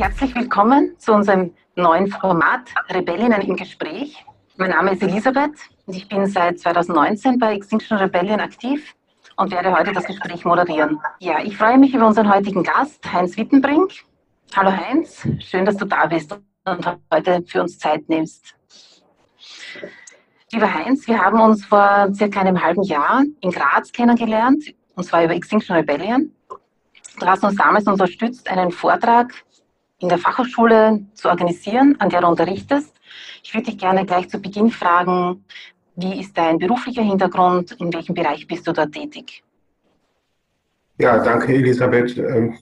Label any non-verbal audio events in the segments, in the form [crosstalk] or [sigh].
herzlich willkommen zu unserem neuen Format Rebellinnen im Gespräch. Mein Name ist Elisabeth und ich bin seit 2019 bei Extinction Rebellion aktiv und werde heute das Gespräch moderieren. Ja, ich freue mich über unseren heutigen Gast, Heinz Wittenbrink. Hallo Heinz, schön, dass du da bist und heute für uns Zeit nimmst. Lieber Heinz, wir haben uns vor circa einem halben Jahr in Graz kennengelernt, und zwar über Extinction Rebellion. Du hast uns damals unterstützt, einen Vortrag in der Fachhochschule zu organisieren, an der du unterrichtest. Ich würde dich gerne gleich zu Beginn fragen, wie ist dein beruflicher Hintergrund? In welchem Bereich bist du dort tätig? Ja, danke Elisabeth. Ähm,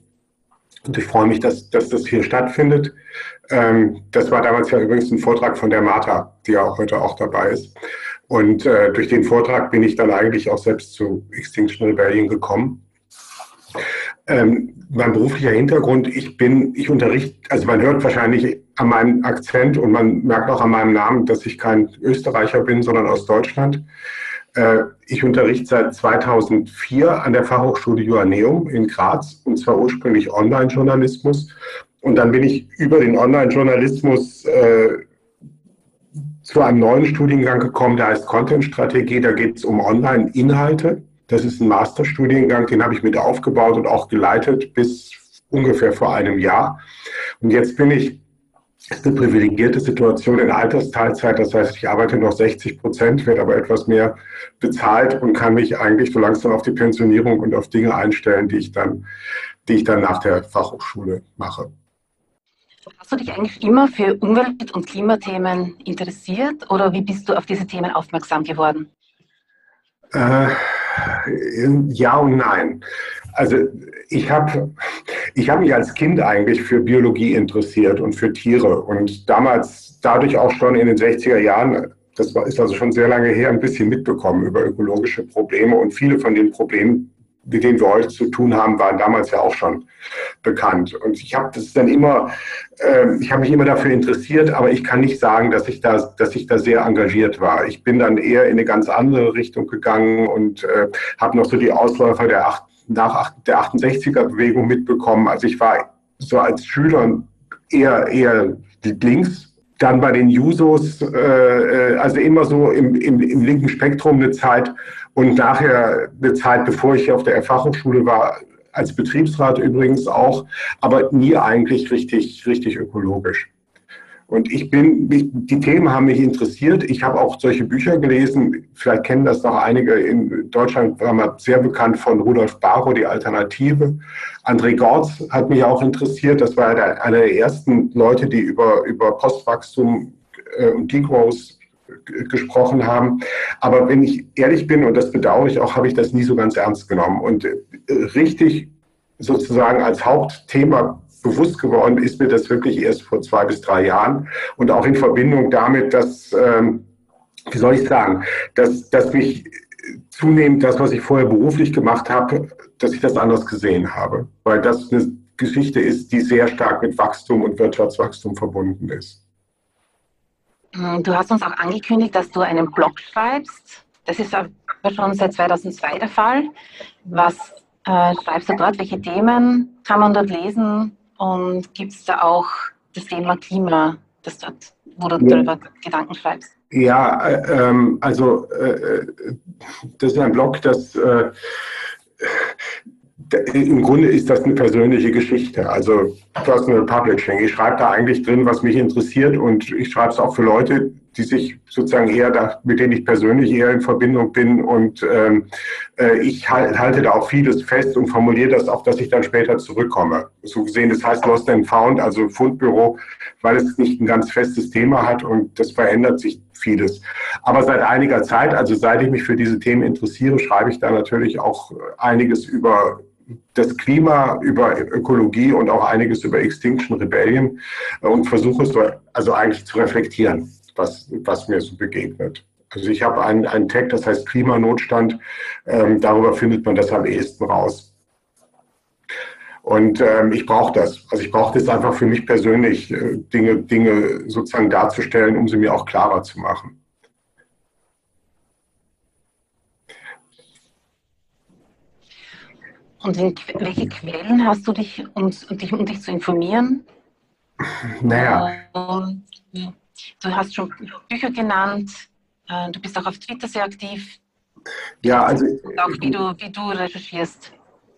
und ich freue mich, dass, dass das hier stattfindet. Ähm, das war damals ja übrigens ein Vortrag von der Martha, die ja auch heute auch dabei ist. Und äh, durch den Vortrag bin ich dann eigentlich auch selbst zu Extinction Rebellion gekommen. Ähm, mein beruflicher Hintergrund, ich bin, ich unterrichte, also man hört wahrscheinlich an meinem Akzent und man merkt auch an meinem Namen, dass ich kein Österreicher bin, sondern aus Deutschland. Äh, ich unterrichte seit 2004 an der Fachhochschule Joanneum in Graz und zwar ursprünglich Online-Journalismus. Und dann bin ich über den Online-Journalismus äh, zu einem neuen Studiengang gekommen, der heißt Content-Strategie. Da geht es um Online-Inhalte. Das ist ein Masterstudiengang, den habe ich mit aufgebaut und auch geleitet bis ungefähr vor einem Jahr. Und jetzt bin ich ist eine privilegierte Situation in Altersteilzeit. Das heißt, ich arbeite noch 60 Prozent, werde aber etwas mehr bezahlt und kann mich eigentlich so langsam auf die Pensionierung und auf Dinge einstellen, die ich dann, die ich dann nach der Fachhochschule mache. Hast du dich eigentlich immer für Umwelt- und Klimathemen interessiert oder wie bist du auf diese Themen aufmerksam geworden? Äh, ja und nein. Also ich habe ich hab mich als Kind eigentlich für Biologie interessiert und für Tiere und damals dadurch auch schon in den 60er Jahren, das ist also schon sehr lange her, ein bisschen mitbekommen über ökologische Probleme und viele von den Problemen, mit denen wir heute zu tun haben, waren damals ja auch schon bekannt. Und ich habe das dann immer, äh, ich habe mich immer dafür interessiert, aber ich kann nicht sagen, dass ich da, dass ich da sehr engagiert war. Ich bin dann eher in eine ganz andere Richtung gegangen und äh, habe noch so die Ausläufer der, acht, nach der 68er-Bewegung mitbekommen. Also ich war so als Schüler eher, eher links dann bei den Jusos, äh, äh, also immer so im, im, im linken Spektrum eine Zeit und nachher eine Zeit, bevor ich auf der Fachhochschule war, als Betriebsrat übrigens auch, aber nie eigentlich richtig, richtig ökologisch. Und ich bin, die Themen haben mich interessiert. Ich habe auch solche Bücher gelesen. Vielleicht kennen das noch einige. In Deutschland war man sehr bekannt von Rudolf Barrow, die Alternative. André Gortz hat mich auch interessiert. Das war einer der ersten Leute, die über, über Postwachstum äh, und Degrowth gesprochen haben. Aber wenn ich ehrlich bin, und das bedauere ich auch, habe ich das nie so ganz ernst genommen. Und äh, richtig sozusagen als Hauptthema bewusst geworden ist mir das wirklich erst vor zwei bis drei Jahren und auch in Verbindung damit, dass, ähm, wie soll ich sagen, dass, dass mich zunehmend das, was ich vorher beruflich gemacht habe, dass ich das anders gesehen habe, weil das eine Geschichte ist, die sehr stark mit Wachstum und Wirtschaftswachstum verbunden ist. Hm, du hast uns auch angekündigt, dass du einen Blog schreibst. Das ist aber schon seit 2002 der Fall. Was äh, schreibst du dort? Welche Themen kann man dort lesen? Und gibt es da auch das Thema Klima, das dort, wo du ja. darüber Gedanken schreibst? Ja, äh, ähm, also äh, äh, das ist ein Blog, das äh, im Grunde ist das eine persönliche Geschichte, also Personal Publishing. Ich schreibe da eigentlich drin, was mich interessiert und ich schreibe es auch für Leute, die sich sozusagen eher, da, mit denen ich persönlich eher in Verbindung bin und ähm, äh, ich halt, halte da auch vieles fest und formuliere das auch, dass ich dann später zurückkomme. So gesehen, das heißt Lost and Found, also Fundbüro, weil es nicht ein ganz festes Thema hat und das verändert sich vieles. Aber seit einiger Zeit, also seit ich mich für diese Themen interessiere, schreibe ich da natürlich auch einiges über das Klima, über Ökologie und auch einiges über Extinction Rebellion äh, und versuche es also eigentlich zu reflektieren, was, was mir so begegnet. Also ich habe einen, einen Tag, das heißt Klimanotstand, ähm, darüber findet man das am ehesten raus. Und ähm, ich brauche das. Also ich brauche das einfach für mich persönlich, äh, Dinge, Dinge sozusagen darzustellen, um sie mir auch klarer zu machen. Und in welche Quellen hast du dich, um, dich, um dich zu informieren? Naja. Äh, du hast schon Bücher genannt, äh, du bist auch auf Twitter sehr aktiv. Ja, also. Und auch wie du, wie du recherchierst.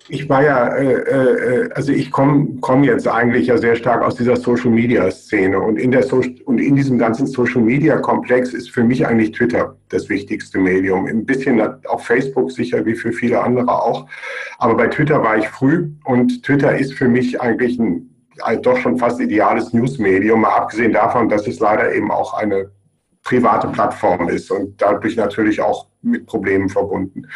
Ich war ja, äh, äh, also ich komme komm jetzt eigentlich ja sehr stark aus dieser Social Media Szene und in der so und in diesem ganzen Social Media Komplex ist für mich eigentlich Twitter das wichtigste Medium. Ein bisschen auch Facebook sicher wie für viele andere auch, aber bei Twitter war ich früh und Twitter ist für mich eigentlich ein also doch schon fast ideales Newsmedium, mal abgesehen davon, dass es leider eben auch eine private Plattform ist und dadurch natürlich auch mit Problemen verbunden.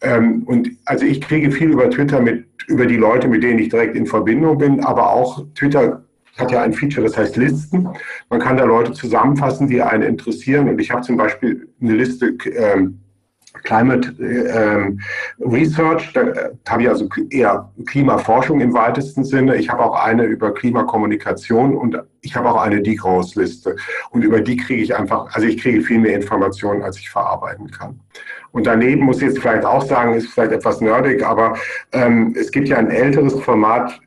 Ähm, und also ich kriege viel über Twitter mit, über die Leute, mit denen ich direkt in Verbindung bin, aber auch Twitter hat ja ein Feature, das heißt Listen. Man kann da Leute zusammenfassen, die einen interessieren. Und ich habe zum Beispiel eine Liste ähm, Climate äh, Research, da habe ich also eher Klimaforschung im weitesten Sinne. Ich habe auch eine über Klimakommunikation und ich habe auch eine Degrowth-Liste. Und über die kriege ich einfach, also ich kriege viel mehr Informationen, als ich verarbeiten kann. Und daneben muss ich jetzt vielleicht auch sagen, ist vielleicht etwas nerdig, aber ähm, es gibt ja ein älteres Format,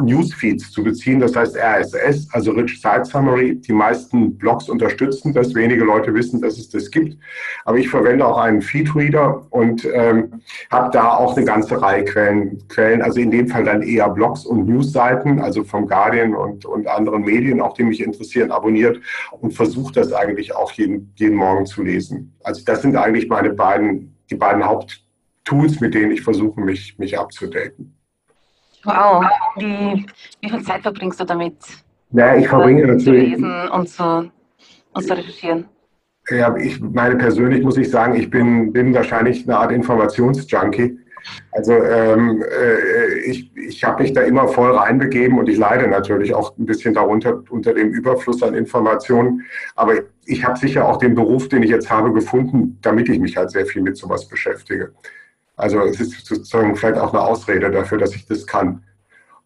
Newsfeeds zu beziehen, das heißt RSS, also Rich Site Summary. Die meisten Blogs unterstützen das, wenige Leute wissen, dass es das gibt. Aber ich verwende auch einen Feedreader und ähm, habe da auch eine ganze Reihe Quellen, Quellen, also in dem Fall dann eher Blogs und Newsseiten, also vom Guardian und, und anderen Medien, auch die mich interessieren, abonniert und versuche das eigentlich auch jeden, jeden Morgen zu lesen. Also das sind eigentlich meine beiden, die beiden Haupttools, mit denen ich versuche, mich, mich abzudaten. Wow, wie, wie viel Zeit verbringst du damit? Ja, ich verbringe natürlich. Zu lesen und zu, und zu recherchieren. Ja, ich meine persönlich muss ich sagen, ich bin, bin wahrscheinlich eine Art Informationsjunkie. Also ähm, äh, ich, ich habe mich da immer voll reinbegeben und ich leide natürlich auch ein bisschen darunter unter dem Überfluss an Informationen. Aber ich habe sicher auch den Beruf, den ich jetzt habe, gefunden, damit ich mich halt sehr viel mit sowas beschäftige. Also es ist sozusagen vielleicht auch eine Ausrede dafür, dass ich das kann.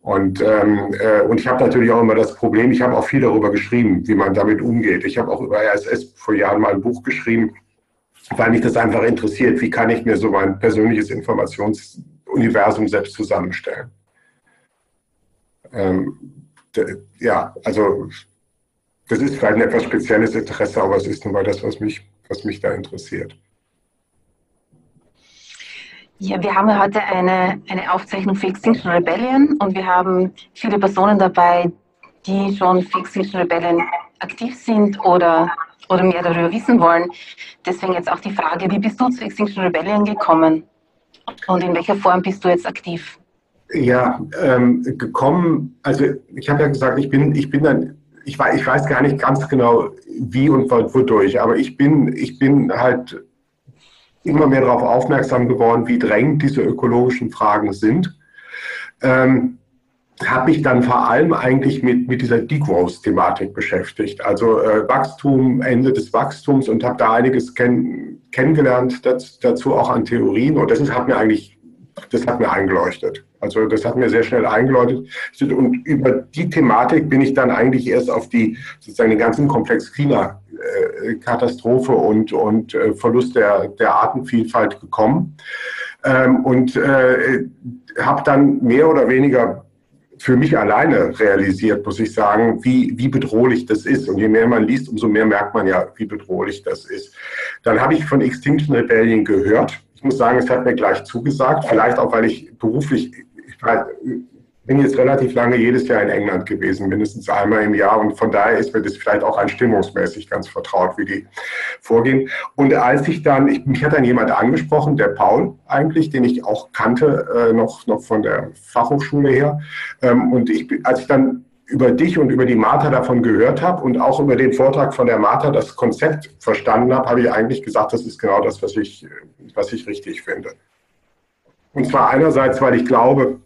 Und, ähm, äh, und ich habe natürlich auch immer das Problem, ich habe auch viel darüber geschrieben, wie man damit umgeht. Ich habe auch über RSS vor Jahren mal ein Buch geschrieben, weil mich das einfach interessiert, wie kann ich mir so mein persönliches Informationsuniversum selbst zusammenstellen. Ähm, ja, also das ist vielleicht ein etwas spezielles Interesse, aber es ist nun mal das, was mich, was mich da interessiert. Ja, wir haben heute eine, eine Aufzeichnung für Extinction Rebellion und wir haben viele Personen dabei, die schon für Extinction Rebellion aktiv sind oder, oder mehr darüber wissen wollen. Deswegen jetzt auch die Frage, wie bist du zu Extinction Rebellion gekommen und in welcher Form bist du jetzt aktiv? Ja, ähm, gekommen, also ich habe ja gesagt, ich bin, ich bin dann, ich weiß, ich weiß gar nicht ganz genau, wie und wodurch, aber ich bin, ich bin halt immer mehr darauf aufmerksam geworden, wie drängend diese ökologischen Fragen sind. Ähm, habe mich dann vor allem eigentlich mit, mit dieser Degrowth-Thematik beschäftigt, also äh, Wachstum, Ende des Wachstums und habe da einiges kenn, kennengelernt das, dazu auch an Theorien und das hat mir eigentlich, das hat mir eingeleuchtet. Also das hat mir sehr schnell eingeleuchtet und über die Thematik bin ich dann eigentlich erst auf die sozusagen den ganzen Komplex Klima äh, Katastrophe und, und äh, Verlust der, der Artenvielfalt gekommen. Ähm, und äh, habe dann mehr oder weniger für mich alleine realisiert, muss ich sagen, wie, wie bedrohlich das ist. Und je mehr man liest, umso mehr merkt man ja, wie bedrohlich das ist. Dann habe ich von Extinction Rebellion gehört. Ich muss sagen, es hat mir gleich zugesagt, vielleicht auch, weil ich beruflich, ich bin jetzt relativ lange jedes Jahr in England gewesen, mindestens einmal im Jahr. Und von daher ist mir das vielleicht auch einstimmungsmäßig ganz vertraut, wie die vorgehen. Und als ich dann, ich, mich hat dann jemand angesprochen, der Paul eigentlich, den ich auch kannte, äh, noch, noch von der Fachhochschule her. Ähm, und ich, als ich dann über dich und über die Martha davon gehört habe und auch über den Vortrag von der Martha das Konzept verstanden habe, habe ich eigentlich gesagt, das ist genau das, was ich, was ich richtig finde. Und zwar einerseits, weil ich glaube,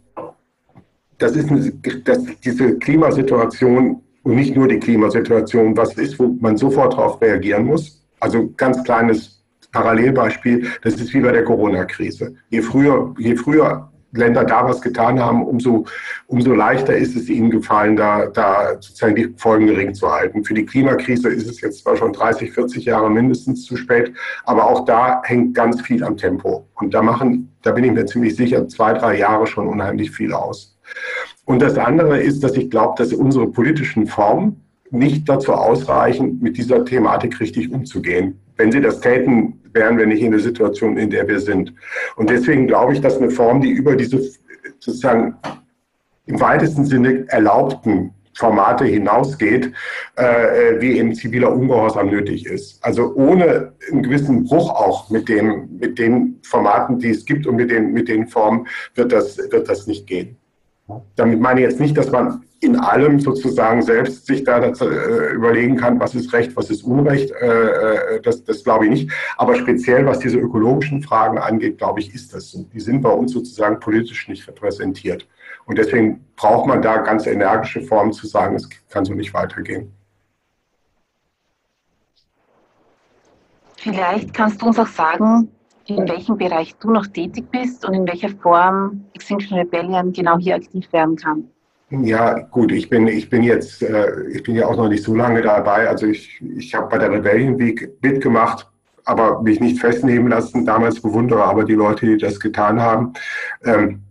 das ist eine, das, diese Klimasituation und nicht nur die Klimasituation, was ist, wo man sofort darauf reagieren muss. Also ganz kleines Parallelbeispiel, das ist wie bei der Corona-Krise. Je früher, je früher Länder da was getan haben, umso, umso leichter ist es ihnen gefallen, da, da sozusagen die Folgen gering zu halten. Für die Klimakrise ist es jetzt zwar schon 30, 40 Jahre mindestens zu spät, aber auch da hängt ganz viel am Tempo. Und da machen, da bin ich mir ziemlich sicher, zwei, drei Jahre schon unheimlich viel aus. Und das andere ist, dass ich glaube, dass unsere politischen Formen nicht dazu ausreichen, mit dieser Thematik richtig umzugehen. Wenn sie das täten, wären wir nicht in der Situation, in der wir sind. Und deswegen glaube ich, dass eine Form, die über diese sozusagen im weitesten Sinne erlaubten Formate hinausgeht, äh, wie eben ziviler Ungehorsam nötig ist. Also ohne einen gewissen Bruch auch mit, dem, mit den Formaten, die es gibt und mit den, mit den Formen, wird das, wird das nicht gehen. Damit meine ich jetzt nicht, dass man in allem sozusagen selbst sich da dazu, äh, überlegen kann, was ist Recht, was ist Unrecht. Äh, äh, das, das glaube ich nicht. Aber speziell, was diese ökologischen Fragen angeht, glaube ich, ist das so. Die sind bei uns sozusagen politisch nicht repräsentiert. Und deswegen braucht man da ganz energische Formen zu sagen, es kann so nicht weitergehen. Vielleicht kannst du uns auch sagen, in welchem Bereich du noch tätig bist und in welcher Form Extinction Rebellion genau hier aktiv werden kann. Ja, gut, ich bin, ich bin jetzt, äh, ich bin ja auch noch nicht so lange dabei. Also ich, ich habe bei der Rebellion Week mitgemacht, aber mich nicht festnehmen lassen. Damals bewundere aber die Leute, die das getan haben. Ähm,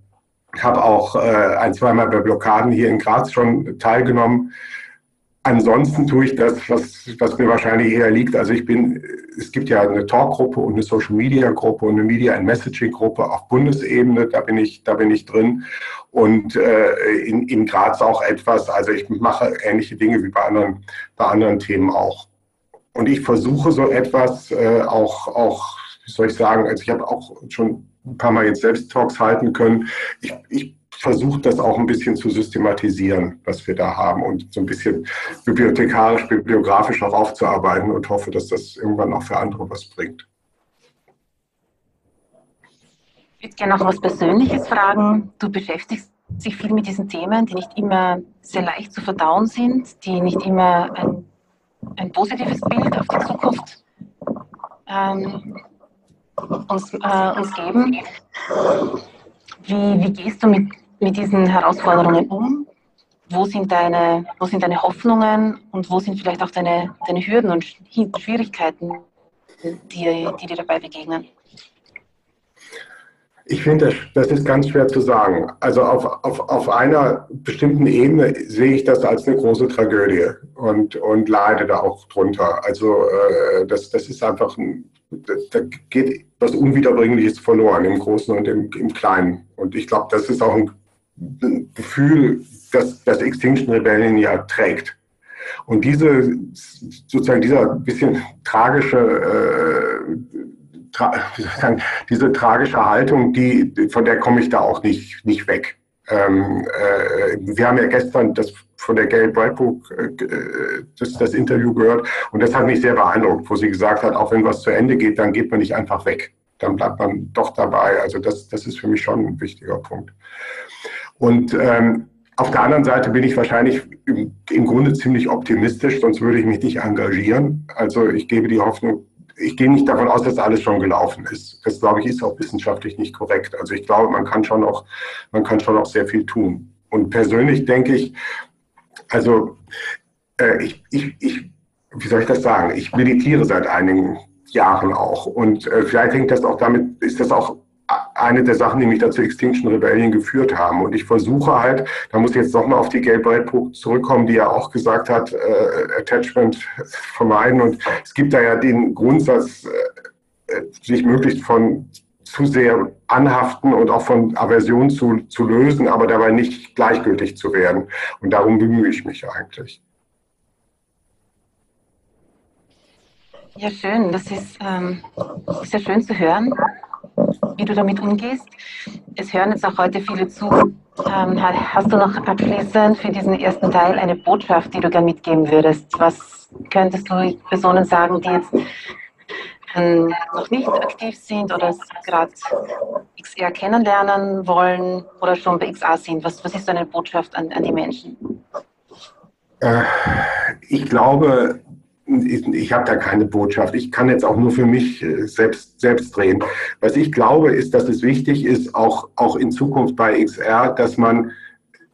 habe auch äh, ein, zweimal bei Blockaden hier in Graz schon teilgenommen. Ansonsten tue ich das, was, was mir wahrscheinlich eher liegt. Also ich bin, es gibt ja eine Talkgruppe und eine Social Media Gruppe und eine Media and Messaging Gruppe auf Bundesebene. Da bin ich, da bin ich drin. Und äh, in, in Graz auch etwas. Also ich mache ähnliche Dinge wie bei anderen, bei anderen Themen auch. Und ich versuche so etwas äh, auch, auch, wie soll ich sagen, also ich habe auch schon ein paar Mal jetzt selbst Talks halten können. Ich, ich versucht, das auch ein bisschen zu systematisieren, was wir da haben und so ein bisschen bibliothekarisch, bibliografisch auch aufzuarbeiten und hoffe, dass das irgendwann auch für andere was bringt. Ich würde gerne noch was Persönliches fragen. Du beschäftigst dich viel mit diesen Themen, die nicht immer sehr leicht zu verdauen sind, die nicht immer ein, ein positives Bild auf die Zukunft ähm, uns, äh, uns geben. Wie, wie gehst du mit mit diesen Herausforderungen um? Wo sind deine, wo sind deine Hoffnungen und wo sind vielleicht auch deine, deine Hürden und Schwierigkeiten, die, die dir dabei begegnen? Ich finde, das, ist ganz schwer zu sagen. Also auf, auf, auf einer bestimmten Ebene sehe ich das als eine große Tragödie und, und leide da auch drunter. Also äh, das, das ist einfach ein, da geht was Unwiederbringliches verloren im Großen und im, im Kleinen. Und ich glaube, das ist auch ein Gefühl, das, das Extinction Rebellion ja trägt. Und diese, sozusagen dieser bisschen tragische, äh, tra diese tragische Haltung, die, von der komme ich da auch nicht, nicht weg. Ähm, äh, wir haben ja gestern das von der Gail Bradbrook äh, das, das Interview gehört und das hat mich sehr beeindruckt, wo sie gesagt hat, auch wenn was zu Ende geht, dann geht man nicht einfach weg. Dann bleibt man doch dabei. Also das, das ist für mich schon ein wichtiger Punkt. Und ähm, auf der anderen Seite bin ich wahrscheinlich im, im, Grunde ziemlich optimistisch, sonst würde ich mich nicht engagieren. Also ich gebe die Hoffnung, ich gehe nicht davon aus, dass alles schon gelaufen ist. Das glaube ich ist auch wissenschaftlich nicht korrekt. Also ich glaube, man kann schon auch, man kann schon auch sehr viel tun. Und persönlich denke ich, also äh, ich, ich, ich, wie soll ich das sagen? Ich meditiere seit einigen Jahren auch. Und äh, vielleicht hängt das auch damit, ist das auch eine der Sachen, die mich dazu Extinction Rebellion geführt haben. Und ich versuche halt, da muss ich jetzt nochmal auf die Gail Breitbrook zurückkommen, die ja auch gesagt hat, äh, Attachment vermeiden. Und es gibt da ja den Grundsatz, äh, sich möglichst von zu sehr anhaften und auch von Aversion zu, zu lösen, aber dabei nicht gleichgültig zu werden. Und darum bemühe ich mich eigentlich. Ja, schön. Das ist, ähm, sehr schön zu hören wie du damit umgehst. Es hören jetzt auch heute viele zu. Ähm, hast du noch abschließend für diesen ersten Teil eine Botschaft, die du gerne mitgeben würdest? Was könntest du Personen sagen, die jetzt ähm, noch nicht aktiv sind oder gerade XR kennenlernen wollen oder schon bei XA sind? Was, was ist deine Botschaft an, an die Menschen? Äh, ich glaube, ich habe da keine Botschaft. Ich kann jetzt auch nur für mich äh, selbst, selbst drehen. Was ich glaube, ist, dass es wichtig ist, auch, auch in Zukunft bei XR, dass man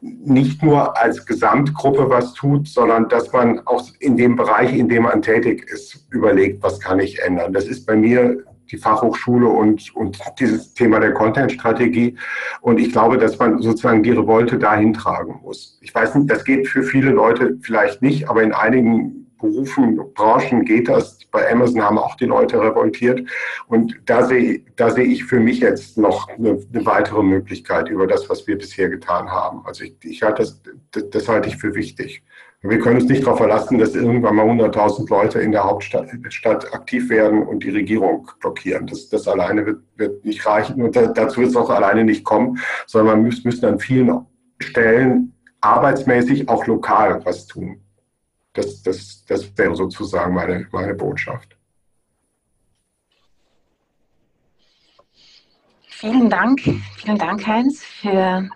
nicht nur als Gesamtgruppe was tut, sondern dass man auch in dem Bereich, in dem man tätig ist, überlegt, was kann ich ändern. Das ist bei mir die Fachhochschule und, und dieses Thema der Content-Strategie. Und ich glaube, dass man sozusagen die Revolte dahin tragen muss. Ich weiß nicht, das geht für viele Leute vielleicht nicht, aber in einigen Berufen, Branchen geht das. Bei Amazon haben auch die Leute revoltiert. Und da sehe, da sehe ich für mich jetzt noch eine, eine weitere Möglichkeit über das, was wir bisher getan haben. Also ich, ich halte das, das, das halte ich für wichtig. Wir können uns nicht darauf verlassen, dass irgendwann mal 100.000 Leute in der Hauptstadt Stadt aktiv werden und die Regierung blockieren. Das, das alleine wird, wird nicht reichen und da, dazu wird es auch alleine nicht kommen, sondern muss, müssen an vielen Stellen arbeitsmäßig auch lokal was tun. Das, das, das wäre sozusagen meine, meine Botschaft. Vielen Dank, vielen Dank, Heinz, für,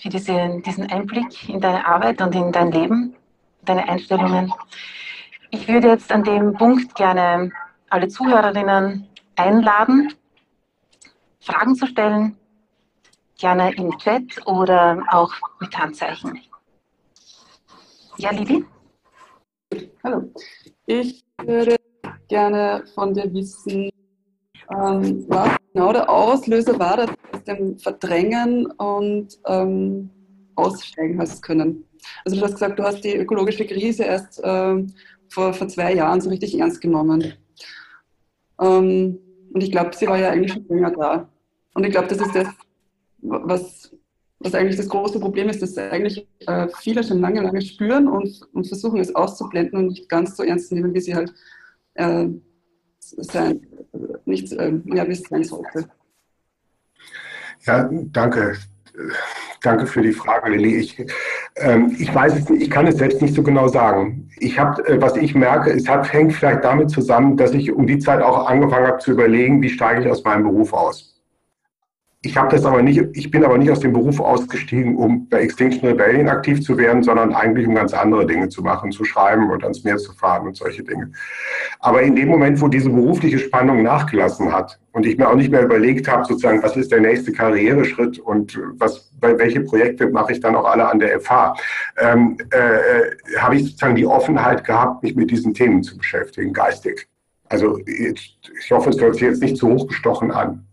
für diese, diesen Einblick in deine Arbeit und in dein Leben, deine Einstellungen. Ich würde jetzt an dem Punkt gerne alle Zuhörerinnen einladen, Fragen zu stellen, gerne im Chat oder auch mit Handzeichen. Ja, Lili? Hallo. Ich würde gerne von dir wissen, ähm, was genau der Auslöser war, dass aus dem Verdrängen und ähm, aussteigen hast können. Also du hast gesagt, du hast die ökologische Krise erst ähm, vor, vor zwei Jahren so richtig ernst genommen. Ähm, und ich glaube, sie war ja eigentlich schon länger da. Und ich glaube, das ist das, was was eigentlich das große Problem ist, dass eigentlich äh, viele schon lange, lange spüren und, und versuchen es auszublenden und nicht ganz so ernst nehmen, wie sie halt äh, sein, nicht, äh, ja, wie es sein sollte. Ja, danke. Danke für die Frage, Lilly. Ich, ähm, ich weiß es nicht, ich kann es selbst nicht so genau sagen. Ich habe, äh, was ich merke, es hat, hängt vielleicht damit zusammen, dass ich um die Zeit auch angefangen habe zu überlegen, wie steige ich aus meinem Beruf aus. Ich habe das aber nicht, ich bin aber nicht aus dem Beruf ausgestiegen, um bei Extinction Rebellion aktiv zu werden, sondern eigentlich um ganz andere Dinge zu machen, zu schreiben und ans Meer zu fahren und solche Dinge. Aber in dem Moment, wo diese berufliche Spannung nachgelassen hat und ich mir auch nicht mehr überlegt habe, sozusagen, was ist der nächste Karriereschritt und was, welche Projekte mache ich dann auch alle an der FH, ähm, äh, habe ich sozusagen die Offenheit gehabt, mich mit diesen Themen zu beschäftigen, geistig. Also ich hoffe, es hört sich jetzt nicht zu hochgestochen an.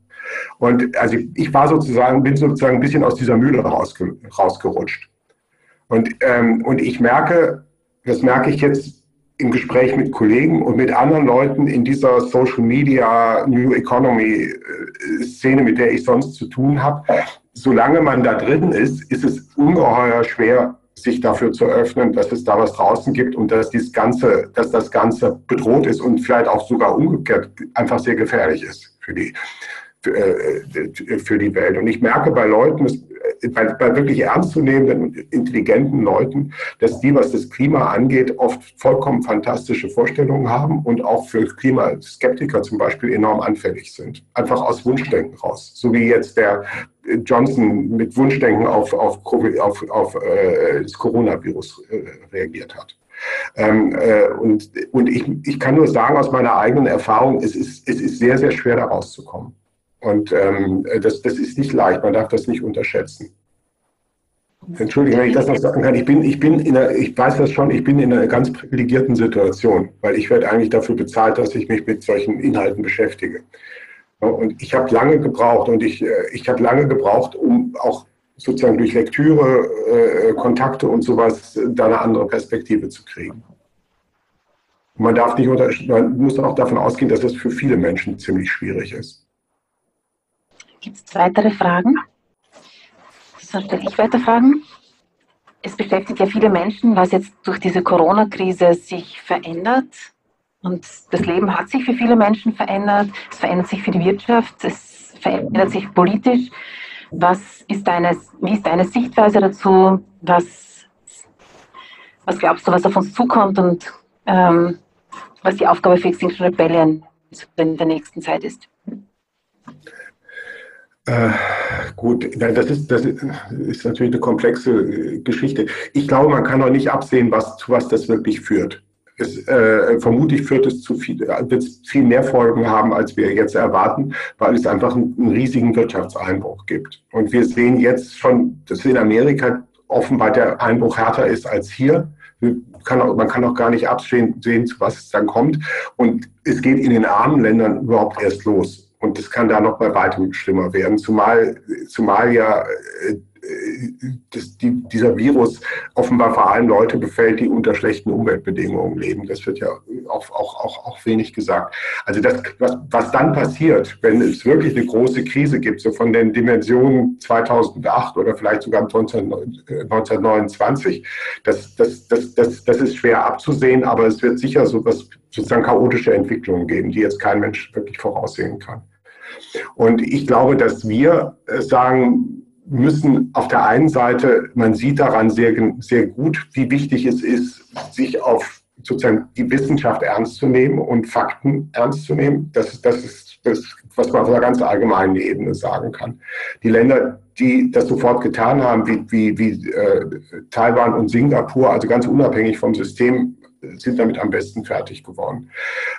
Und also ich war sozusagen, bin sozusagen ein bisschen aus dieser Mühle rausge, rausgerutscht. Und, ähm, und ich merke, das merke ich jetzt im Gespräch mit Kollegen und mit anderen Leuten in dieser Social Media, New Economy äh, Szene, mit der ich sonst zu tun habe, solange man da drin ist, ist es ungeheuer schwer, sich dafür zu öffnen, dass es da was draußen gibt und dass, dieses Ganze, dass das Ganze bedroht ist und vielleicht auch sogar umgekehrt einfach sehr gefährlich ist für die, für die Welt. Und ich merke bei Leuten, äh, bei, bei wirklich ernstzunehmenden, intelligenten Leuten, dass die, was das Klima angeht, oft vollkommen fantastische Vorstellungen haben und auch für Klimaskeptiker zum Beispiel enorm anfällig sind. Einfach aus Wunschdenken raus. So wie jetzt der Johnson mit Wunschdenken auf, auf, auf, auf äh, das Coronavirus äh, reagiert hat. Ähm, äh, und und ich, ich kann nur sagen aus meiner eigenen Erfahrung, es ist, es ist sehr, sehr schwer da rauszukommen. Und ähm, das, das ist nicht leicht, man darf das nicht unterschätzen. Entschuldigung, wenn ich das noch sagen kann. Ich bin, ich bin in einer, ich weiß das schon, ich bin in einer ganz privilegierten Situation, weil ich werde eigentlich dafür bezahlt, dass ich mich mit solchen Inhalten beschäftige. Und ich habe lange gebraucht und ich, äh, ich habe lange gebraucht, um auch sozusagen durch Lektüre, äh, Kontakte und sowas da eine andere Perspektive zu kriegen. man darf nicht unter, man muss auch davon ausgehen, dass das für viele Menschen ziemlich schwierig ist. Gibt es weitere Fragen? So stelle ich weiter Fragen. Es beschäftigt ja viele Menschen, was jetzt durch diese Corona-Krise sich verändert. Und das Leben hat sich für viele Menschen verändert. Es verändert sich für die Wirtschaft. Es verändert sich politisch. Was ist deine, wie ist deine Sichtweise dazu? Was, was glaubst du, was auf uns zukommt und ähm, was die Aufgabe für Extinction Rebellion in der nächsten Zeit ist? Äh, gut, das ist, das ist natürlich eine komplexe äh, Geschichte. Ich glaube, man kann auch nicht absehen, was, zu was das wirklich führt. Es, äh, vermutlich führt es zu viel, wird es viel mehr Folgen haben, als wir jetzt erwarten, weil es einfach einen, einen riesigen Wirtschaftseinbruch gibt. Und wir sehen jetzt schon, dass in Amerika offenbar der Einbruch härter ist als hier. Kann auch, man kann auch gar nicht absehen, sehen, zu was es dann kommt. Und es geht in den armen Ländern überhaupt erst los. Und es kann da noch bei weitem schlimmer werden, zumal, zumal ja äh, das, die, dieser Virus offenbar vor allem Leute befällt, die unter schlechten Umweltbedingungen leben. Das wird ja auch, auch, auch, auch wenig gesagt. Also das, was, was dann passiert, wenn es wirklich eine große Krise gibt, so von den Dimensionen 2008 oder vielleicht sogar 1929, das, das, das, das, das ist schwer abzusehen, aber es wird sicher so was, sozusagen chaotische Entwicklungen geben, die jetzt kein Mensch wirklich voraussehen kann. Und ich glaube, dass wir sagen, müssen auf der einen Seite, man sieht daran sehr, sehr gut, wie wichtig es ist, sich auf sozusagen die Wissenschaft ernst zu nehmen und Fakten ernst zu nehmen. Das das ist das, was man auf einer ganz allgemeinen Ebene sagen kann. Die Länder, die das sofort getan haben, wie, wie, wie äh, Taiwan und Singapur, also ganz unabhängig vom System, sind damit am besten fertig geworden.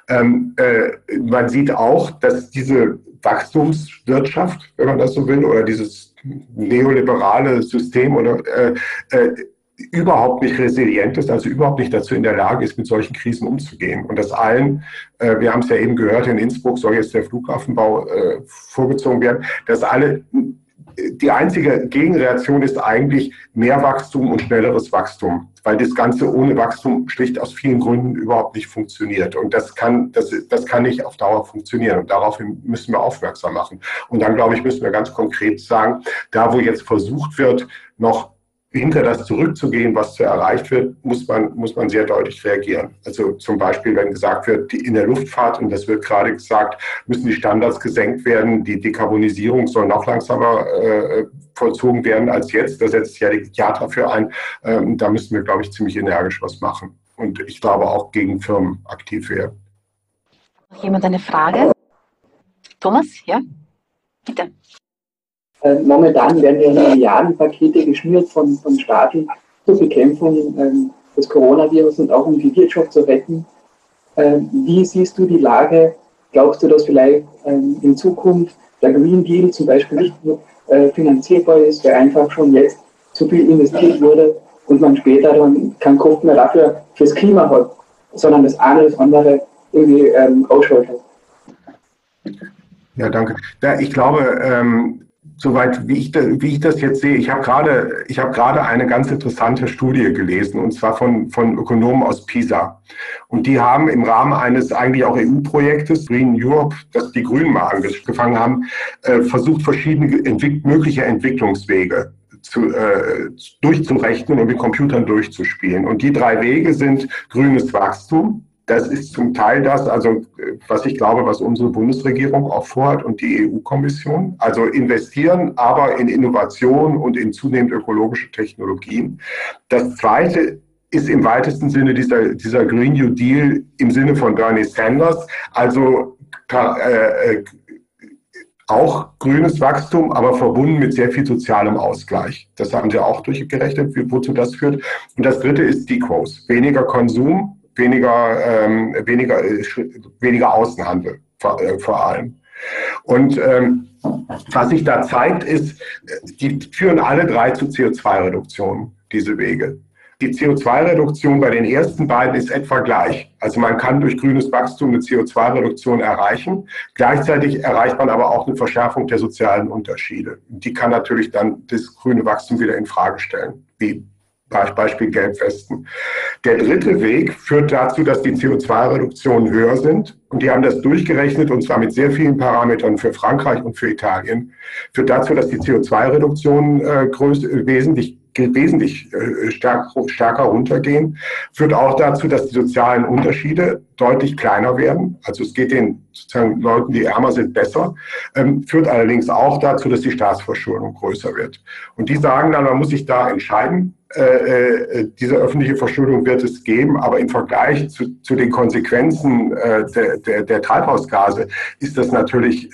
Ähm, äh, man sieht auch, dass diese Wachstumswirtschaft, wenn man das so will, oder dieses neoliberale System oder äh, äh, überhaupt nicht resilient ist, also überhaupt nicht dazu in der Lage ist, mit solchen Krisen umzugehen. Und das allen, äh, wir haben es ja eben gehört, in Innsbruck soll jetzt der Flughafenbau äh, vorgezogen werden, dass alle die einzige Gegenreaktion ist eigentlich mehr Wachstum und schnelleres Wachstum, weil das Ganze ohne Wachstum schlicht aus vielen Gründen überhaupt nicht funktioniert. Und das kann, das, das kann nicht auf Dauer funktionieren. Und daraufhin müssen wir aufmerksam machen. Und dann, glaube ich, müssen wir ganz konkret sagen, da wo jetzt versucht wird, noch hinter das zurückzugehen, was zu erreicht wird, muss man, muss man sehr deutlich reagieren. Also zum Beispiel, wenn gesagt wird, in der Luftfahrt, und das wird gerade gesagt, müssen die Standards gesenkt werden, die Dekarbonisierung soll noch langsamer äh, vollzogen werden als jetzt. Da setzt ja die JATA dafür ein. Ähm, da müssen wir, glaube ich, ziemlich energisch was machen. Und ich glaube auch gegen Firmen aktiv werden. Noch jemand eine Frage? Thomas, ja? Bitte. Äh, momentan werden ja Milliardenpakete geschnürt von, von Staaten zur Bekämpfung ähm, des Coronavirus und auch um die Wirtschaft zu retten. Ähm, wie siehst du die Lage? Glaubst du, dass vielleicht ähm, in Zukunft der Green Deal zum Beispiel nicht äh, finanzierbar ist, weil einfach schon jetzt zu viel investiert wurde und man später dann keinen Kopf mehr dafür fürs Klima hat, sondern das eine oder das andere irgendwie ähm, ausschaltet? Ja, danke. Da, ich glaube, ähm, soweit wie ich, wie ich das jetzt sehe, ich habe gerade, ich habe gerade eine ganz interessante Studie gelesen, und zwar von, von Ökonomen aus Pisa. Und die haben im Rahmen eines eigentlich auch EU-Projektes, Green Europe, das die Grünen mal angefangen haben, äh, versucht, verschiedene entwick mögliche Entwicklungswege zu, äh, durchzurechnen und mit Computern durchzuspielen. Und die drei Wege sind grünes Wachstum, das ist zum Teil das, also was ich glaube, was unsere Bundesregierung auch vorhat und die EU-Kommission. Also investieren, aber in Innovation und in zunehmend ökologische Technologien. Das Zweite ist im weitesten Sinne dieser, dieser Green New Deal im Sinne von Bernie Sanders, also äh, äh, auch grünes Wachstum, aber verbunden mit sehr viel sozialem Ausgleich. Das haben sie auch durchgerechnet, wozu das führt. Und das Dritte ist Decos, weniger Konsum, weniger, ähm, weniger, äh, weniger Außenhandel vor, äh, vor allem. Und ähm, was sich da zeigt, ist, die führen alle drei zu CO2-Reduktionen, diese Wege. Die CO2-Reduktion bei den ersten beiden ist etwa gleich. Also man kann durch grünes Wachstum eine CO2-Reduktion erreichen. Gleichzeitig erreicht man aber auch eine Verschärfung der sozialen Unterschiede. Die kann natürlich dann das grüne Wachstum wieder in Frage stellen, wie Beispiel Gelbwesten. Der dritte Weg führt dazu, dass die CO2-Reduktionen höher sind. Und die haben das durchgerechnet, und zwar mit sehr vielen Parametern für Frankreich und für Italien. Führt dazu, dass die CO2-Reduktionen äh, wesentlich wesentlich äh, stärker, stärker runtergehen, führt auch dazu, dass die sozialen Unterschiede deutlich kleiner werden. Also es geht den sozusagen Leuten, die ärmer sind, besser, ähm, führt allerdings auch dazu, dass die Staatsverschuldung größer wird. Und die sagen dann, man muss sich da entscheiden, äh, äh, diese öffentliche Verschuldung wird es geben, aber im Vergleich zu, zu den Konsequenzen äh, der, der, der Treibhausgase ist das natürlich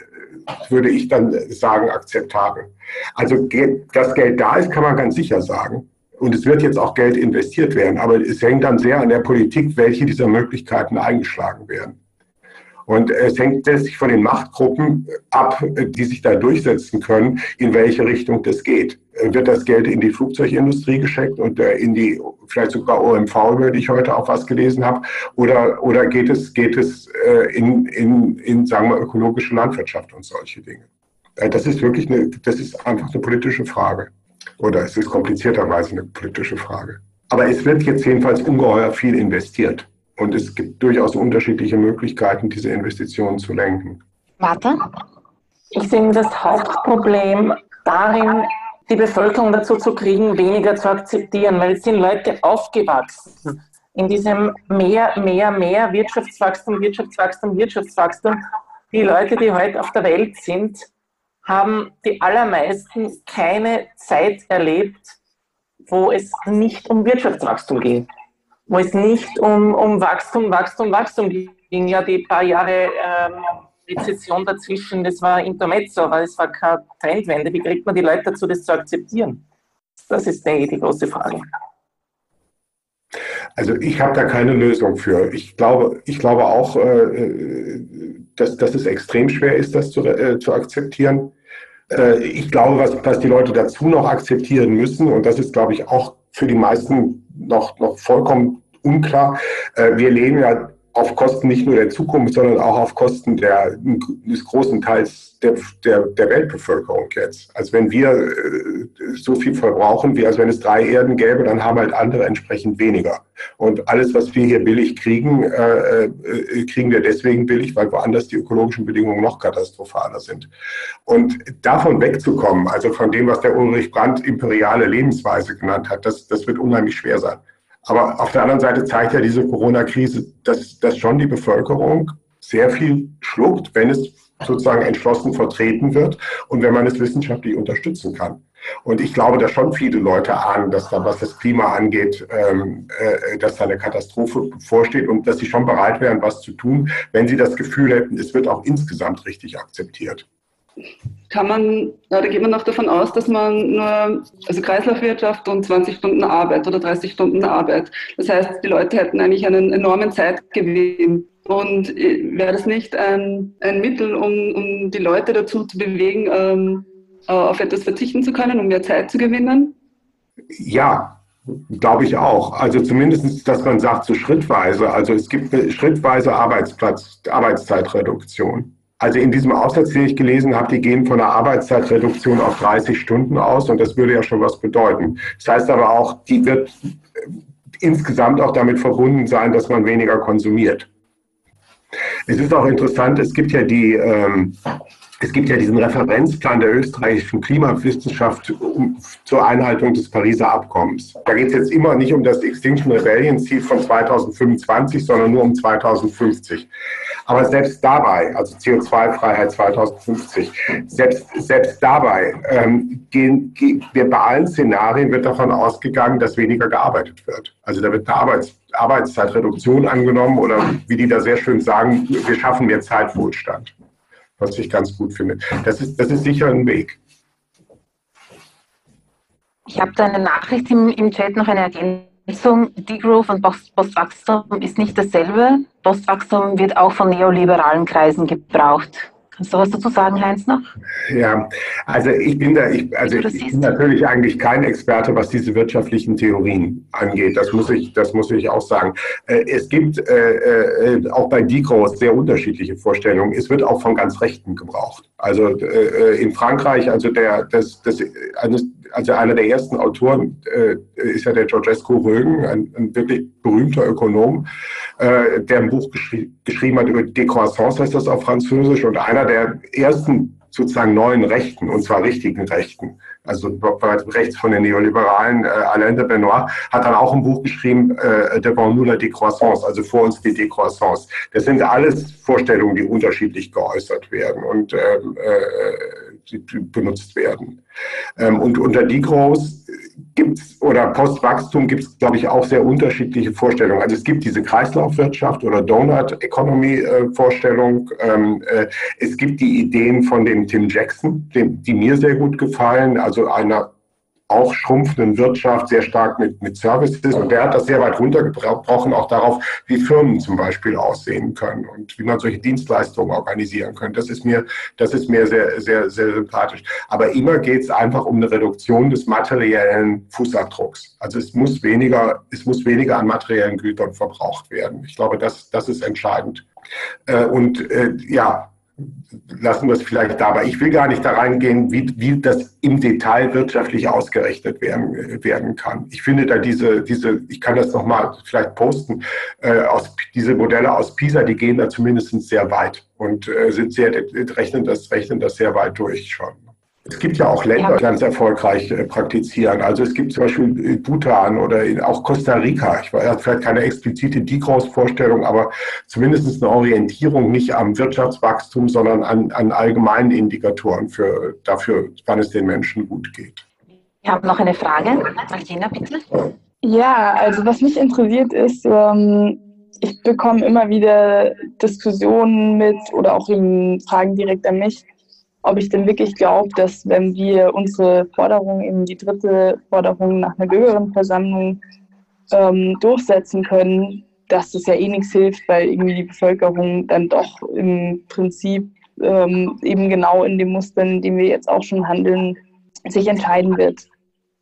würde ich dann sagen, akzeptabel. Also, dass Geld da ist, kann man ganz sicher sagen. und es wird jetzt auch Geld investiert werden, aber es hängt dann sehr an der Politik, welche dieser Möglichkeiten eingeschlagen werden. Und es hängt letztlich von den Machtgruppen ab, die sich da durchsetzen können, in welche Richtung das geht. Wird das Geld in die Flugzeugindustrie geschickt und äh, in die, vielleicht sogar OMV, über die ich heute auch was gelesen habe, oder, oder geht es, geht es äh, in, in, in, sagen wir, ökologische Landwirtschaft und solche Dinge? Äh, das ist wirklich eine, das ist einfach eine politische Frage. Oder es ist komplizierterweise eine politische Frage. Aber es wird jetzt jedenfalls ungeheuer viel investiert. Und es gibt durchaus unterschiedliche Möglichkeiten, diese Investitionen zu lenken. Martha? Ich sehe das Hauptproblem darin, die Bevölkerung dazu zu kriegen, weniger zu akzeptieren, weil es sind Leute aufgewachsen in diesem mehr, mehr, mehr Wirtschaftswachstum, Wirtschaftswachstum, Wirtschaftswachstum. Die Leute, die heute auf der Welt sind, haben die allermeisten keine Zeit erlebt, wo es nicht um Wirtschaftswachstum ging wo es nicht um, um Wachstum, Wachstum, Wachstum ging. Ja, die paar Jahre ähm, Rezession dazwischen, das war Intermezzo, aber es war keine Trendwende. Wie kriegt man die Leute dazu, das zu akzeptieren? Das ist, denke ich, die große Frage. Also ich habe da keine Lösung für. Ich glaube, ich glaube auch, äh, dass, dass es extrem schwer ist, das zu, äh, zu akzeptieren. Äh, ich glaube, was, was die Leute dazu noch akzeptieren müssen, und das ist, glaube ich, auch für die meisten noch, noch vollkommen unklar. Äh, wir leben ja auf Kosten nicht nur der Zukunft, sondern auch auf Kosten der, des großen Teils der, der, der Weltbevölkerung jetzt. Also wenn wir äh, so viel verbrauchen, wie als wenn es drei Erden gäbe, dann haben halt andere entsprechend weniger. Und alles, was wir hier billig kriegen, äh, äh, kriegen wir deswegen billig, weil woanders die ökologischen Bedingungen noch katastrophaler sind. Und davon wegzukommen, also von dem, was der Ulrich Brandt imperiale Lebensweise genannt hat, das, das wird unheimlich schwer sein. Aber auf der anderen Seite zeigt ja diese Corona-Krise, dass, dass schon die Bevölkerung sehr viel schluckt, wenn es sozusagen entschlossen vertreten wird und wenn man es wissenschaftlich unterstützen kann. Und ich glaube, dass schon viele Leute ahnen, dass da, was das Klima angeht, ähm, äh, dass da eine Katastrophe bevorsteht und dass sie schon bereit wären, was zu tun, wenn sie das Gefühl hätten, es wird auch insgesamt richtig akzeptiert kann man, da geht man auch davon aus, dass man nur, also Kreislaufwirtschaft und 20 Stunden Arbeit oder 30 Stunden Arbeit. Das heißt, die Leute hätten eigentlich einen enormen Zeitgewinn. Und äh, wäre das nicht ein, ein Mittel, um, um die Leute dazu zu bewegen, ähm, auf etwas verzichten zu können, um mehr Zeit zu gewinnen? Ja, Glaube ich auch. Also zumindest, dass man sagt, so schrittweise. Also es gibt eine schrittweise Arbeitsplatz, Arbeitszeitreduktion. Also in diesem Aufsatz, den ich gelesen habe, die gehen von einer Arbeitszeitreduktion auf 30 Stunden aus und das würde ja schon was bedeuten. Das heißt aber auch, die wird insgesamt auch damit verbunden sein, dass man weniger konsumiert. Es ist auch interessant, es gibt ja die ähm, es gibt ja diesen Referenzplan der österreichischen Klimawissenschaft zur Einhaltung des Pariser Abkommens. Da geht es jetzt immer nicht um das Extinction Rebellion Ziel von 2025, sondern nur um 2050. Aber selbst dabei, also CO2-Freiheit 2050, selbst, selbst dabei ähm, gehen, wir bei allen Szenarien wird davon ausgegangen, dass weniger gearbeitet wird. Also da wird eine Arbeits, Arbeitszeitreduktion angenommen oder wie die da sehr schön sagen, wir schaffen mehr Zeitwohlstand was ich ganz gut finde. Das ist, das ist sicher ein Weg. Ich habe da eine Nachricht im, im Chat noch eine Ergänzung. Degrowth und Post Postwachstum ist nicht dasselbe. Postwachstum wird auch von neoliberalen Kreisen gebraucht. Kannst du was dazu sagen, Heinz, noch? Ja, also ich bin da, ich, also ich bin natürlich eigentlich kein Experte, was diese wirtschaftlichen Theorien angeht. Das muss ich, das muss ich auch sagen. Äh, es gibt äh, äh, auch bei Digros sehr unterschiedliche Vorstellungen. Es wird auch von ganz Rechten gebraucht. Also äh, in Frankreich, also der, das, das, eines, also einer der ersten Autoren äh, ist ja der Georgescu Rögen, ein, ein wirklich berühmter Ökonom, äh, der ein Buch geschri geschrieben hat über Décroissance, heißt das auf Französisch, und einer der ersten sozusagen neuen Rechten, und zwar richtigen Rechten, also rechts von den Neoliberalen, äh, Alain de Benoit, hat dann auch ein Buch geschrieben, äh, Devant nous la décroissance, also vor uns die Décroissance. Das sind alles Vorstellungen, die unterschiedlich geäußert werden und ähm, äh, benutzt werden. Ähm, und unter Degrowth gibt's oder Postwachstum gibt es, glaube ich, auch sehr unterschiedliche Vorstellungen. Also es gibt diese Kreislaufwirtschaft oder Donut Economy Vorstellung. Ähm, äh, es gibt die Ideen von dem Tim Jackson, die mir sehr gut gefallen. Also einer auch schrumpfenden Wirtschaft sehr stark mit, mit Services. Und der hat das sehr weit runtergebrochen, auch darauf, wie Firmen zum Beispiel aussehen können und wie man solche Dienstleistungen organisieren kann. Das ist mir, das ist mir sehr, sehr, sehr sympathisch. Aber immer geht es einfach um eine Reduktion des materiellen Fußabdrucks. Also es muss weniger, es muss weniger an materiellen Gütern verbraucht werden. Ich glaube, das, das ist entscheidend. Äh, und äh, ja, lassen wir es vielleicht da. Aber ich will gar nicht da reingehen, wie, wie das im Detail wirtschaftlich ausgerechnet werden, werden kann. Ich finde da diese, diese ich kann das nochmal vielleicht posten, äh, aus, diese Modelle aus PISA, die gehen da zumindest sehr weit und äh, sind sehr, rechnen das, rechnen das sehr weit durch schon. Es gibt ja auch Länder, die ganz erfolgreich äh, praktizieren. Also es gibt zum Beispiel Bhutan oder auch Costa Rica. Ich weiß vielleicht keine explizite Degrowth-Vorstellung, aber zumindest eine Orientierung nicht am Wirtschaftswachstum, sondern an, an allgemeinen Indikatoren für, dafür, wann es den Menschen gut geht. Ich habe noch eine Frage. Martina, bitte. Ja, also was mich interessiert ist, ähm, ich bekomme immer wieder Diskussionen mit oder auch Fragen direkt an mich ob ich denn wirklich glaube, dass wenn wir unsere Forderung, eben die dritte Forderung nach einer Bürgerinnenversammlung ähm, durchsetzen können, dass das ja eh nichts hilft, weil irgendwie die Bevölkerung dann doch im Prinzip ähm, eben genau in dem Muster, in dem wir jetzt auch schon handeln, sich entscheiden wird.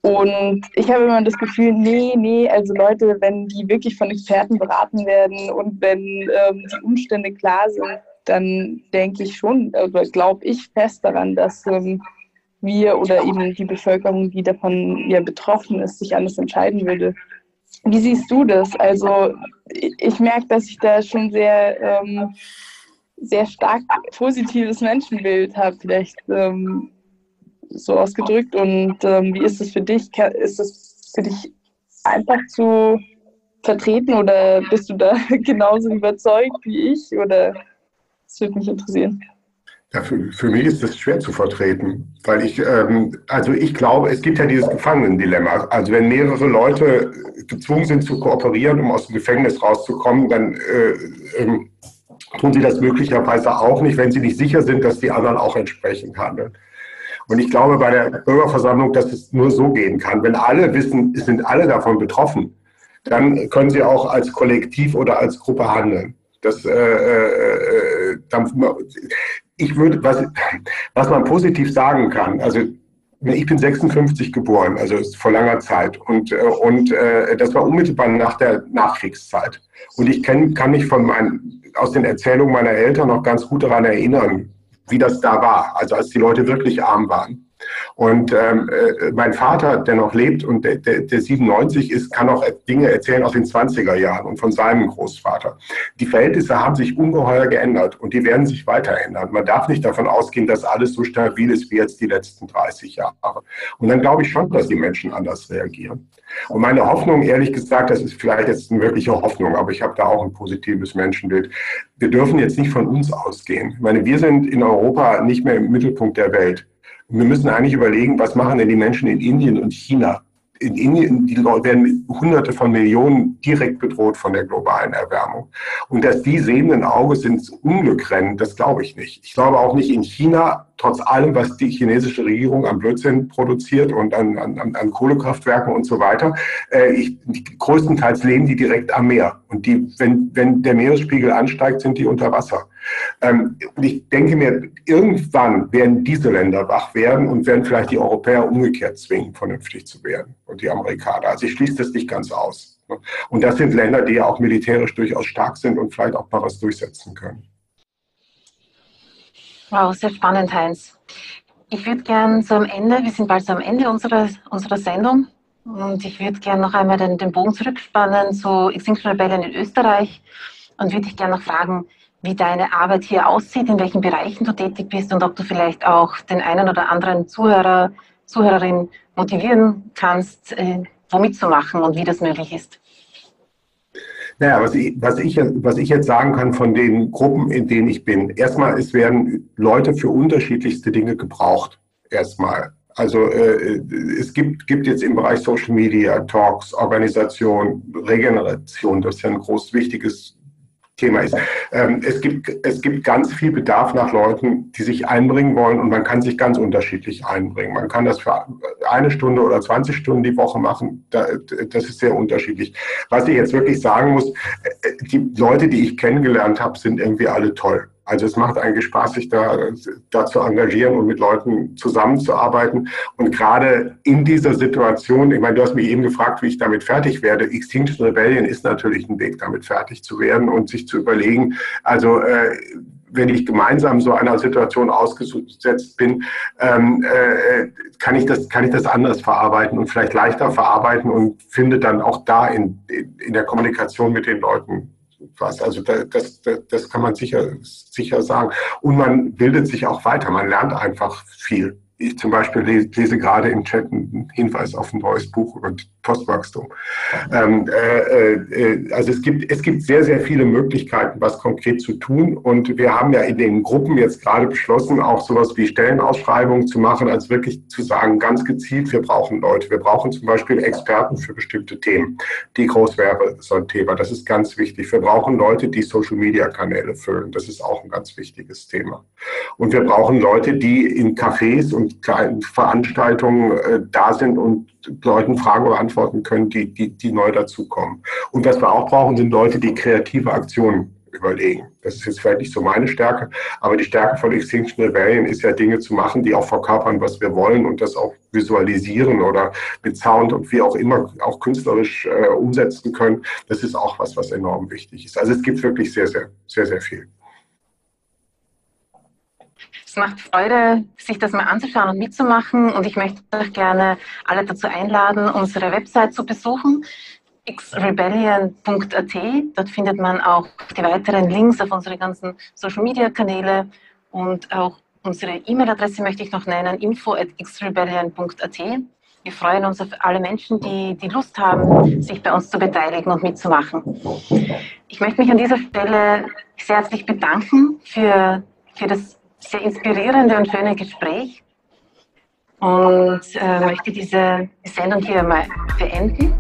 Und ich habe immer das Gefühl, nee, nee, also Leute, wenn die wirklich von Experten beraten werden und wenn ähm, die Umstände klar sind, dann denke ich schon, oder glaube ich fest daran, dass ähm, wir oder eben die Bevölkerung, die davon ja betroffen ist, sich anders entscheiden würde. Wie siehst du das? Also ich merke, dass ich da schon sehr, ähm, sehr stark positives Menschenbild habe, vielleicht ähm, so ausgedrückt. Und ähm, wie ist es für dich? Ist es für dich einfach zu vertreten oder bist du da [laughs] genauso überzeugt wie ich? Oder das würde mich interessieren. Ja, für, für, mich ist das schwer zu vertreten, weil ich, ähm, also ich glaube, es gibt ja dieses Gefangenendilemma. Also wenn mehrere Leute gezwungen sind zu kooperieren, um aus dem Gefängnis rauszukommen, dann äh, ähm, tun sie das möglicherweise auch nicht, wenn sie nicht sicher sind, dass die anderen auch entsprechend handeln. Und ich glaube bei der Bürgerversammlung, dass es nur so gehen kann. Wenn alle wissen, sind alle davon betroffen, dann können sie auch als Kollektiv oder als Gruppe handeln. Das, äh, äh, dann, ich würde, was, was man positiv sagen kann, also ich bin 56 geboren, also vor langer Zeit. Und, äh, und äh, das war unmittelbar nach der Nachkriegszeit. Und ich kenn, kann mich von meinen, aus den Erzählungen meiner Eltern noch ganz gut daran erinnern, wie das da war, also als die Leute wirklich arm waren. Und ähm, äh, mein Vater, der noch lebt und der, der, der 97 ist, kann auch Dinge erzählen aus den 20er Jahren und von seinem Großvater. Die Verhältnisse haben sich ungeheuer geändert und die werden sich weiter ändern. Man darf nicht davon ausgehen, dass alles so stabil ist wie jetzt die letzten 30 Jahre. Und dann glaube ich schon, dass die Menschen anders reagieren. Und meine Hoffnung, ehrlich gesagt, das ist vielleicht jetzt eine wirkliche Hoffnung, aber ich habe da auch ein positives Menschenbild. Wir dürfen jetzt nicht von uns ausgehen. Ich meine, wir sind in Europa nicht mehr im Mittelpunkt der Welt wir müssen eigentlich überlegen, was machen denn die Menschen in Indien und China? In Indien die Leute werden Hunderte von Millionen direkt bedroht von der globalen Erwärmung. Und dass die sehenden Auges ins Unglück rennen, das glaube ich nicht. Ich glaube auch nicht in China, trotz allem, was die chinesische Regierung am Blödsinn produziert und an, an, an Kohlekraftwerken und so weiter. Äh, ich, größtenteils leben die direkt am Meer. Und die, wenn, wenn der Meeresspiegel ansteigt, sind die unter Wasser. Ähm, und ich denke mir, irgendwann werden diese Länder wach werden und werden vielleicht die Europäer umgekehrt zwingen, vernünftig zu werden und die Amerikaner. Also ich schließe das nicht ganz aus. Und das sind Länder, die ja auch militärisch durchaus stark sind und vielleicht auch mal was durchsetzen können. Wow, sehr spannend, Heinz. Ich würde gerne am Ende, wir sind bald am Ende unserer, unserer Sendung, und ich würde gerne noch einmal den, den Bogen zurückspannen zu Extinction Rebellion in Österreich und würde dich gerne noch fragen, wie deine Arbeit hier aussieht, in welchen Bereichen du tätig bist und ob du vielleicht auch den einen oder anderen Zuhörer, Zuhörerin motivieren kannst, äh, wo mitzumachen und wie das möglich ist. Naja, was ich, was, ich, was ich jetzt sagen kann von den Gruppen, in denen ich bin, erstmal, es werden Leute für unterschiedlichste Dinge gebraucht. Erstmal. Also äh, es gibt, gibt jetzt im Bereich Social Media, Talks, Organisation, Regeneration, das ist ja ein groß wichtiges Thema ist. Ähm, es, gibt, es gibt ganz viel Bedarf nach Leuten, die sich einbringen wollen und man kann sich ganz unterschiedlich einbringen. Man kann das für eine Stunde oder 20 Stunden die Woche machen. Das ist sehr unterschiedlich. Was ich jetzt wirklich sagen muss, äh, die Leute, die ich kennengelernt habe, sind irgendwie alle toll. Also es macht eigentlich Spaß, sich da, da zu engagieren und mit Leuten zusammenzuarbeiten. Und gerade in dieser Situation, ich meine, du hast mich eben gefragt, wie ich damit fertig werde. Extinction Rebellion ist natürlich ein Weg, damit fertig zu werden und sich zu überlegen, also äh, wenn ich gemeinsam so einer Situation ausgesetzt bin, ähm, äh, kann, ich das, kann ich das anders verarbeiten und vielleicht leichter verarbeiten und finde dann auch da in, in der Kommunikation mit den Leuten was. Also das, das, das kann man sicher, sicher sagen. Und man bildet sich auch weiter, man lernt einfach viel ich zum Beispiel lese, gerade im Chat einen Hinweis auf ein neues Buch über Postwachstum. Ähm, äh, äh, also es gibt, es gibt sehr, sehr viele Möglichkeiten, was konkret zu tun. Und wir haben ja in den Gruppen jetzt gerade beschlossen, auch sowas wie Stellenausschreibungen zu machen, als wirklich zu sagen, ganz gezielt, wir brauchen Leute. Wir brauchen zum Beispiel Experten für bestimmte Themen, die groß wäre, so ein Thema. Das ist ganz wichtig. Wir brauchen Leute, die Social-Media-Kanäle füllen. Das ist auch ein ganz wichtiges Thema. Und wir brauchen Leute, die in Cafés und Veranstaltungen äh, da sind und Leuten Fragen beantworten können, die, die, die neu dazukommen. Und was wir auch brauchen, sind Leute, die kreative Aktionen überlegen. Das ist jetzt vielleicht nicht so meine Stärke, aber die Stärke von Extinction Rebellion ist ja Dinge zu machen, die auch verkörpern, was wir wollen und das auch visualisieren oder mit Sound und wie auch immer auch künstlerisch äh, umsetzen können. Das ist auch was, was enorm wichtig ist. Also es gibt wirklich sehr, sehr, sehr, sehr viel. Es macht Freude, sich das mal anzuschauen und mitzumachen. Und ich möchte euch gerne alle dazu einladen, unsere Website zu besuchen xrebellion.at. Dort findet man auch die weiteren Links auf unsere ganzen Social Media Kanäle und auch unsere E-Mail-Adresse möchte ich noch nennen, info at xrebellion.at. Wir freuen uns auf alle Menschen, die die Lust haben, sich bei uns zu beteiligen und mitzumachen. Ich möchte mich an dieser Stelle sehr herzlich bedanken für, für das sehr inspirierende und schöne Gespräch und äh, möchte diese Sendung hier mal beenden.